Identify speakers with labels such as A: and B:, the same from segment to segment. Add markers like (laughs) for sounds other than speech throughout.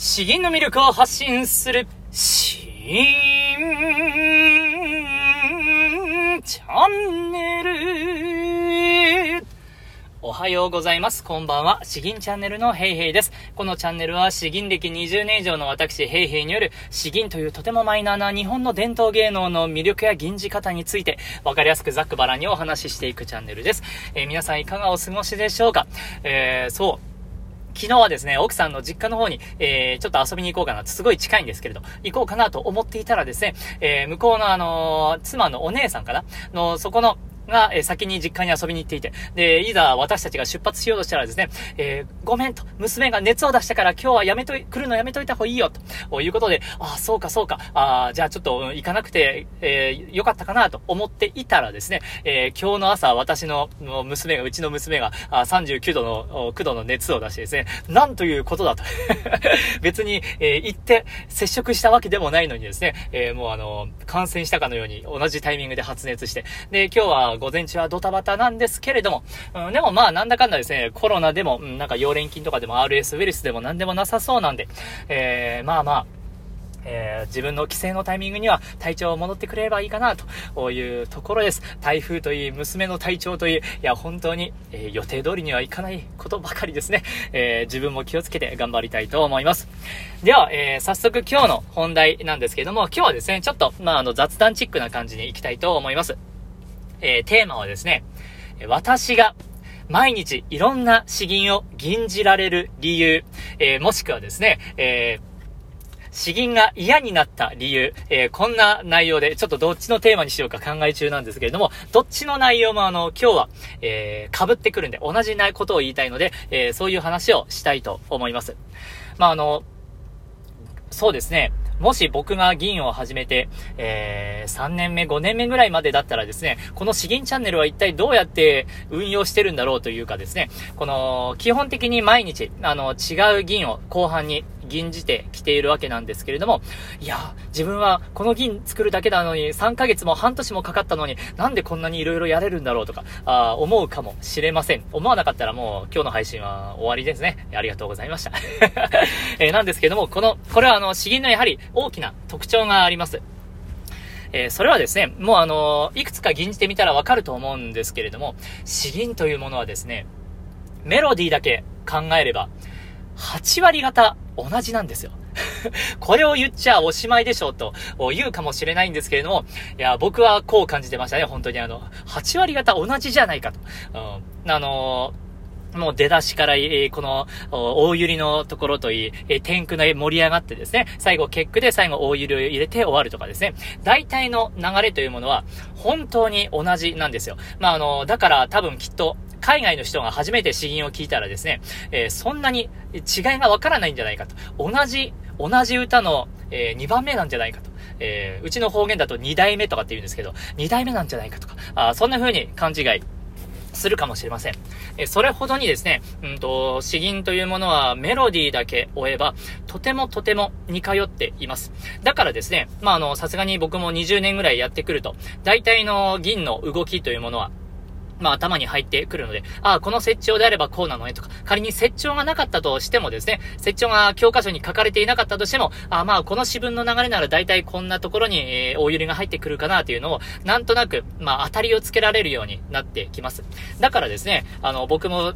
A: 詩吟の魅力を発信する、詩吟チャンネル。おはようございます。こんばんは。詩吟チャンネルのヘイヘイです。このチャンネルは詩吟歴20年以上の私ヘイヘイによる詩吟というとてもマイナーな日本の伝統芸能の魅力や吟じ方についてわかりやすくざっくばらにお話ししていくチャンネルです。えー、皆さんいかがお過ごしでしょうか？えー、そう。昨日はですね、奥さんの実家の方に、えー、ちょっと遊びに行こうかなと、すごい近いんですけれど、行こうかなと思っていたらですね、えー、向こうのあのー、妻のお姉さんかな？の、そこの、が、え先に実家に遊びに行っていて、で、いざ私たちが出発しようとしたらですね、えー、ごめんと、娘が熱を出したから今日はやめとい、来るのやめといた方がいいよ、と。いうことで、あ、そうかそうか、あ、じゃあちょっと、行かなくて、えー、よかったかなと思っていたらですね、えー、今日の朝私の娘が、うちの娘が、あ39度の、9度の熱を出してですね、なんということだと。(laughs) 別に、え、行って接触したわけでもないのにですね、え、もうあの、感染したかのように同じタイミングで発熱して、で、今日は午前中はドタバタなんですけれども、うん、でもまあなんだかんだですね、コロナでも、うん、なんか溶連菌とかでも RS ウイルスでも何でもなさそうなんで、えー、まあまあ、えー、自分の帰省のタイミングには体調を戻ってくれればいいかなというところです。台風といい、娘の体調といい、いや、本当に、えー、予定通りにはいかないことばかりですね。えー、自分も気をつけて頑張りたいと思います。では、え早速今日の本題なんですけども、今日はですね、ちょっと、まあ、あの、雑談チックな感じに行きたいと思います。えー、テーマはですね、私が毎日いろんな詩吟を吟じられる理由、えー、もしくはですね、えー詩吟が嫌になった理由、えー、こんな内容で、ちょっとどっちのテーマにしようか考え中なんですけれども、どっちの内容もあの、今日は、えー、被ってくるんで、同じなことを言いたいので、えー、そういう話をしたいと思います。まあ、あの、そうですね。もし僕が議員を始めて、えー、3年目、5年目ぐらいまでだったらですね、この詩吟チャンネルは一体どうやって運用してるんだろうというかですね、この、基本的に毎日、あの、違う議員を後半に吟じてきているわけなんですけれども、いや、自分はこの銀作るだけなのに3ヶ月も半年もかかったのに、なんでこんなに色々やれるんだろうとか、あ思うかもしれません。思わなかったらもう今日の配信は終わりですね。ありがとうございました。(laughs) えー、なんですけども、この、これはあの、詩吟のやはり大きな特徴があります。えー、それはですね、もうあのいくつか吟じてみたらわかると思うんですけれども、詩吟というものはですね、メロディーだけ考えれば、8割方同じなんですよ。(laughs) これを言っちゃおしまいでしょうと言うかもしれないんですけれども、いや、僕はこう感じてましたね、本当にあの、8割方同じじゃないかと。うん、あのーもう出だしから、えー、この、大揺りのところといい、えー、天空の盛り上がってですね、最後結句で最後大揺りを入れて終わるとかですね、大体の流れというものは、本当に同じなんですよ。まあ、あの、だから多分きっと、海外の人が初めて詩吟を聞いたらですね、えー、そんなに違いがわからないんじゃないかと。同じ、同じ歌の、えー、2番目なんじゃないかと。えー、うちの方言だと2代目とかって言うんですけど、2代目なんじゃないかとか、あそんな風に勘違いするかもしれません。えそれほどにですね、うんと、詩吟というものはメロディーだけ追えば、とてもとても似通っています。だからですね、まあ、あの、さすがに僕も20年ぐらいやってくると、大体の銀の動きというものは、まあ頭に入ってくるので、ああ、この設置であればこうなのねとか、仮に設置がなかったとしてもですね、設置が教科書に書かれていなかったとしても、ああまあこの詩文の流れなら大体こんなところに、えー、大揺れが入ってくるかなというのを、なんとなく、まあ当たりをつけられるようになってきます。だからですね、あの、僕も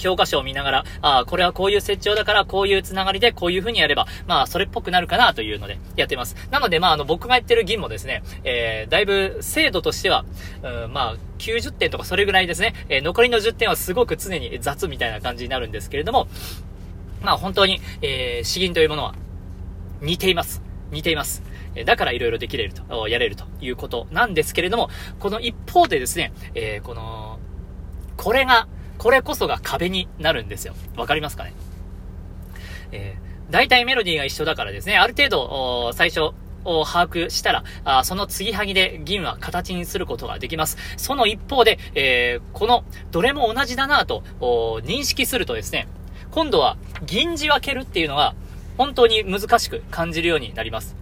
A: 教科書を見ながら、ああ、これはこういう設置だから、こういうつながりで、こういう風にやれば、まあ、それっぽくなるかなというので、やってます。なので、まあ、あの、僕がやってる銀もですね、えー、だいぶ、精度としては、うん、まあ、90点とかそれぐらいですね、えー、残りの10点はすごく常に雑みたいな感じになるんですけれども、まあ、本当に、えー、詩吟というものは、似ています。似ています。だから色々できれると、やれるということなんですけれども、この一方でですね、えー、この、これが、これこそが壁になるんですよ。わかりますかね？えー、大体メロディーが一緒だからですね、ある程度、最初、を把握したら、あその継ぎはぎで銀は形にすることができます。その一方で、えー、この、どれも同じだなと、認識するとですね、今度は銀字分けるっていうのが、本当に難しく感じるようになります。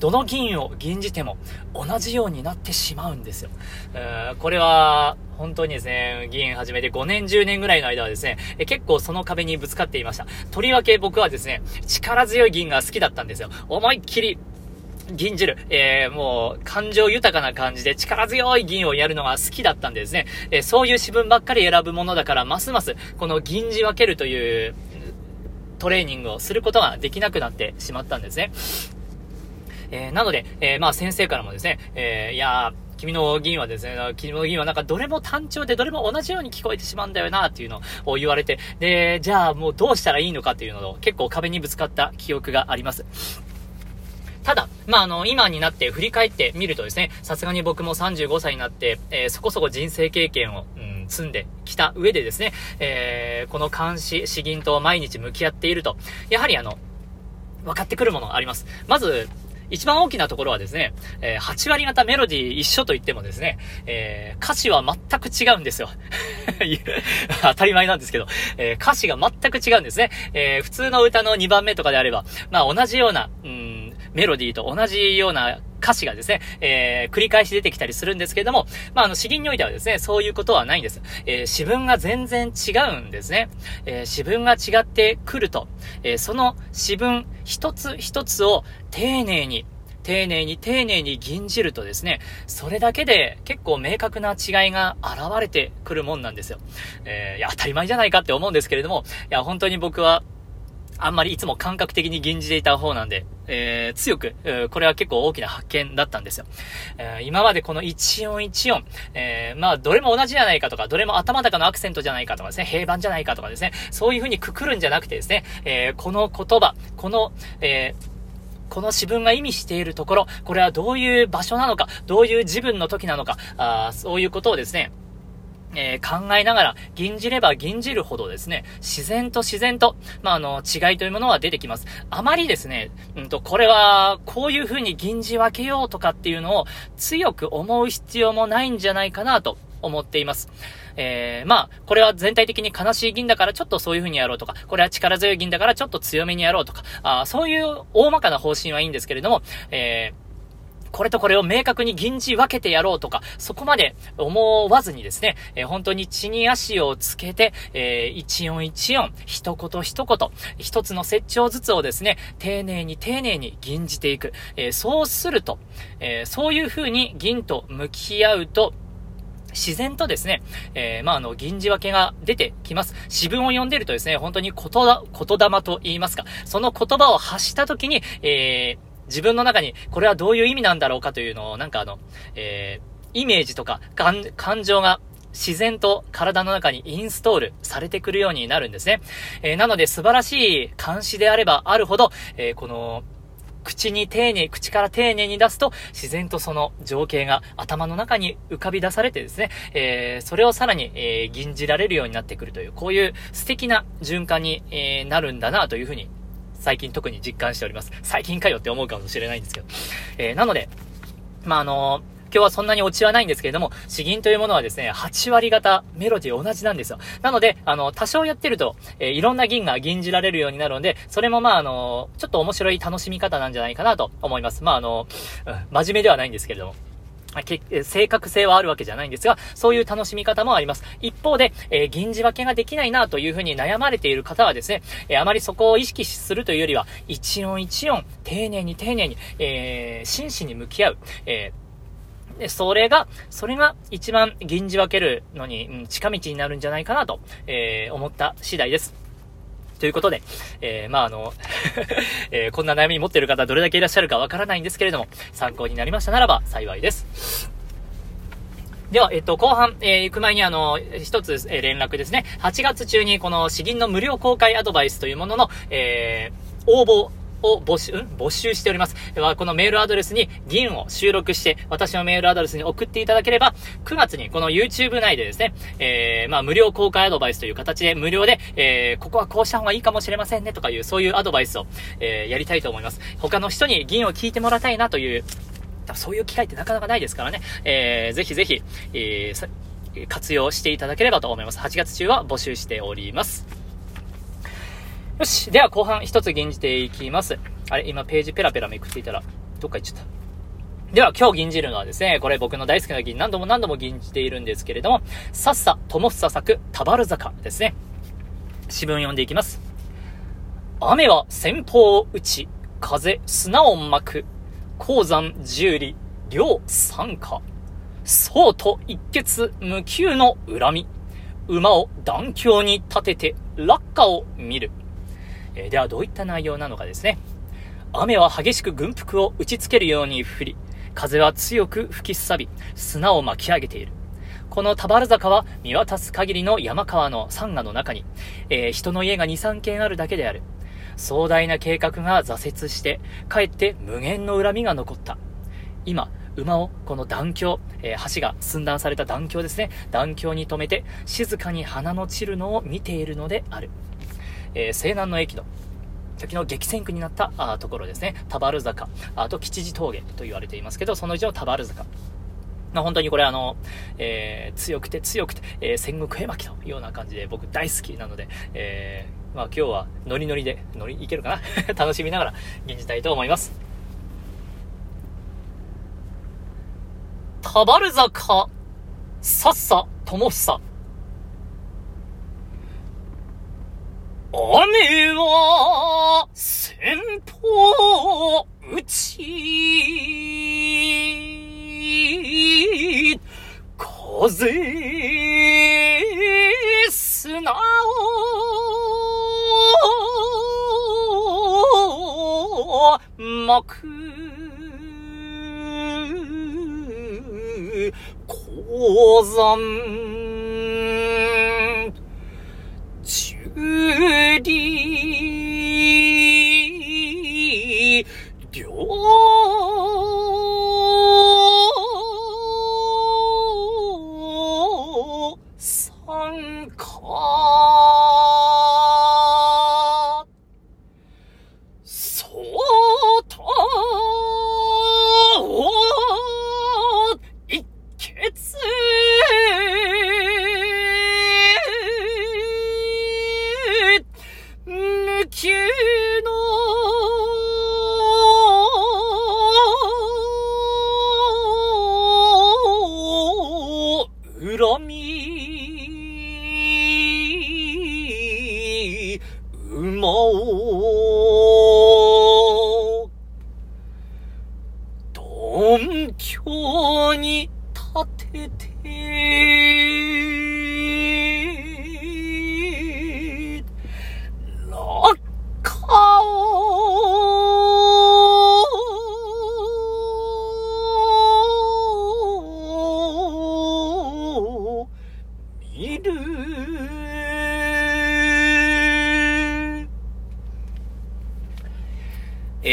A: どの銀を銀じても同じようになってしまうんですよ。これは、本当にですね、議員始めて5年、10年ぐらいの間はですね、結構その壁にぶつかっていました。とりわけ僕はですね、力強い銀が好きだったんですよ。思いっきり銀汁、えー、もう、感情豊かな感じで力強い銀をやるのが好きだったんですね。えー、そういう私文ばっかり選ぶものだから、ますます、この銀字分けるという、トレーニングをすることができなくなってしまったんですね。えー、なので、えー、まあ先生からもですね、えー、いや君の銀はですね、君の銀はなんかどれも単調でどれも同じように聞こえてしまうんだよなっていうのを言われて、で、じゃあもうどうしたらいいのかっていうのを結構壁にぶつかった記憶があります。ただ、まあ、あの、今になって振り返ってみるとですね、さすがに僕も35歳になって、えー、そこそこ人生経験を、うん、積んできた上でですね、えー、この監視、詩吟と毎日向き合っていると、やはりあの、分かってくるものあります。まず、一番大きなところはですね、えー、8割方メロディー一緒と言ってもですね、えー、歌詞は全く違うんですよ。(laughs) 当たり前なんですけど、えー、歌詞が全く違うんですね。え、普通の歌の2番目とかであれば、まあ同じような、うんメロディーと同じような歌詞がですね、えー、繰り返し出てきたりするんですけれども、まあ、あの、詩吟においてはですね、そういうことはないんです。えー、詩文が全然違うんですね。えー、詩文が違ってくると、えー、その詩文一つ一つを丁寧に、丁寧に丁寧に吟じるとですね、それだけで結構明確な違いが現れてくるもんなんですよ。えー、いや、当たり前じゃないかって思うんですけれども、いや、本当に僕は、あんまりいつも感覚的に吟じていた方なんで、えー、強く、これは結構大きな発見だったんですよ。えー、今までこの一音一音、えー、まあ、どれも同じじゃないかとか、どれも頭高のアクセントじゃないかとかですね、平板じゃないかとかですね、そういう風にくくるんじゃなくてですね、えこの言葉、この、えこの詩文が意味しているところ、これはどういう場所なのか、どういう自分の時なのか、あそういうことをですね、えー、考えながら、吟じれば吟じるほどですね、自然と自然と、まあ、あの、違いというものは出てきます。あまりですね、うんと、これは、こういう風に吟じ分けようとかっていうのを強く思う必要もないんじゃないかなと思っています。えー、まあ、これは全体的に悲しい銀だからちょっとそういう風にやろうとか、これは力強い銀だからちょっと強めにやろうとか、あそういう大まかな方針はいいんですけれども、えーこれとこれを明確に銀じ分けてやろうとか、そこまで思わずにですね、えー、本当に血に足をつけて、えー、一音一音、一言一言、一つの説長ずつをですね、丁寧に丁寧に銀じていく。えー、そうすると、え、そういう風に銀と向き合うと、自然とですね、えー、まあ、あの、銀字分けが出てきます。詩文を読んでるとですね、本当に言、言霊と言いますか、その言葉を発した時に、えー、自分の中にこれはどういう意味なんだろうかというのを、なんかあの、えー、イメージとか感感情が自然と体の中にインストールされてくるようになるんですね。えー、なので素晴らしい監視であればあるほど、えー、この、口に丁寧、口から丁寧に出すと、自然とその情景が頭の中に浮かび出されてですね、えー、それをさらに、えー、吟じられるようになってくるという、こういう素敵な循環に、えー、なるんだなというふうに最近特に実感しております。最近かよって思うかもしれないんですけど。えー、なので、まあ、あのー今日はそんなにオチはないんですけれども、詩吟というものはですね、8割型メロディ同じなんですよ。なので、あの、多少やってると、えー、いろんな銀が吟じられるようになるので、それもまあ、あの、ちょっと面白い楽しみ方なんじゃないかなと思います。まあ、あの、うん、真面目ではないんですけれども。正確性はあるわけじゃないんですが、そういう楽しみ方もあります。一方で、えー、銀字分けができないなというふうに悩まれている方はですね、えー、あまりそこを意識するというよりは、一音一音、丁寧に丁寧に、えー、真摯に向き合う、えー、で、それが、それが一番銀じ分けるのに、うん、近道になるんじゃないかなと、えー、思った次第です。ということで、えー、まあ、あの (laughs) えー、こんな悩み持ってる方どれだけいらっしゃるかわからないんですけれども、参考になりましたならば幸いです。では、えっと、後半、えー、行く前にあの、一つ、えー、連絡ですね。8月中にこの詩吟の無料公開アドバイスというものの、えー、応募を募集、ん？募集しております。では、このメールアドレスに銀を収録して、私のメールアドレスに送っていただければ、9月にこの YouTube 内でですね、えー、まあ、無料公開アドバイスという形で、無料で、えー、ここはこうした方がいいかもしれませんね、とかいう、そういうアドバイスを、えー、やりたいと思います。他の人に銀を聞いてもらいたいなという、そういう機会ってなかなかないですからね、えー、ぜひぜひ、えー、活用していただければと思います。8月中は募集しております。よし。では後半一つ吟じていきます。あれ、今ページペラペラめくっていたら、どっか行っちゃった。では、今日吟じるのはですね、これ僕の大好きな吟、何度も何度も吟じているんですけれども、さっさ、ともふさ作、たばる坂ですね。詩文読んでいきます。雨は先方を打ち、風砂を巻く、鉱山十里、両三下。そうと一決無休の恨み。馬を断橋に立てて落下を見る。え、ではどういった内容なのかですね。雨は激しく軍服を打ちつけるように降り、風は強く吹きすさび、砂を巻き上げている。この田原坂は見渡す限りの山川の山河の中に、えー、人の家が2、3軒あるだけである。壮大な計画が挫折して、かえって無限の恨みが残った。今、馬をこの断橋、えー、橋が寸断された断橋ですね。断橋に止めて、静かに花の散るのを見ているのである。えー、西南の駅の時の激戦区になったあところですね。田原坂、あと吉寺峠と言われていますけど、そのうちの田原坂。まあ、本当にこれあの、えー、強くて強くて、えー、戦国絵巻というような感じで僕大好きなので、えー、まあ今日はノリノリで、ノリいけるかな？(laughs) 楽しみながら吟じたいと思います。田原坂、さっさ、ともさ。雨は先方打ち、風砂を巻く鉱山雨滴。恨み、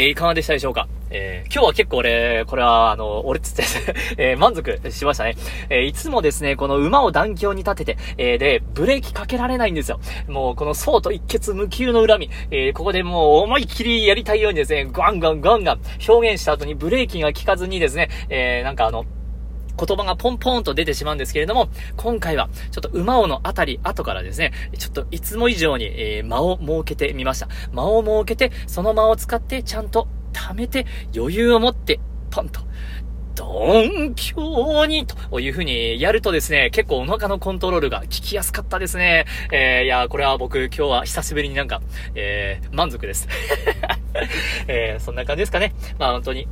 A: え、いかがでしたでしょうか？えー、今日は結構俺、これは、あの、俺つって (laughs) えー、満足しましたね。えー、いつもですね、この馬を断橋に立てて、え、で、ブレーキかけられないんですよ。もう、このそうと一血無休の恨み、え、ここでもう思いっきりやりたいようにですね、ガンガンガンガン表現した後にブレーキが効かずにですね、え、なんかあの、言葉がポンポンと出てしまうんですけれども、今回は、ちょっと馬尾のあたり、後からですね、ちょっといつも以上に、えー、間を設けてみました。間を設けて、その間を使ってちゃんと貯めて、余裕を持って、ポンと、鈍強に、という風にやるとですね、結構お腹のコントロールが効きやすかったですね。えー、いや、これは僕今日は久しぶりになんか、えー、満足です。(laughs) えー、そんな感じですかね。まあ本当に、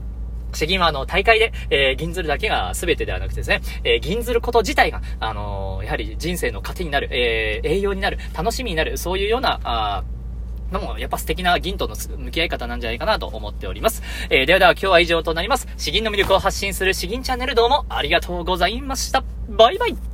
A: 詩吟はあの、大会で、えー、銀ずるだけが全てではなくてですね、えー、銀ずること自体が、あのー、やはり人生の糧になる、えー、栄養になる、楽しみになる、そういうような、あのも、やっぱ素敵な銀との向き合い方なんじゃないかなと思っております。えー、ではでは今日は以上となります。詩吟の魅力を発信する詩吟チャンネルどうもありがとうございました。バイバイ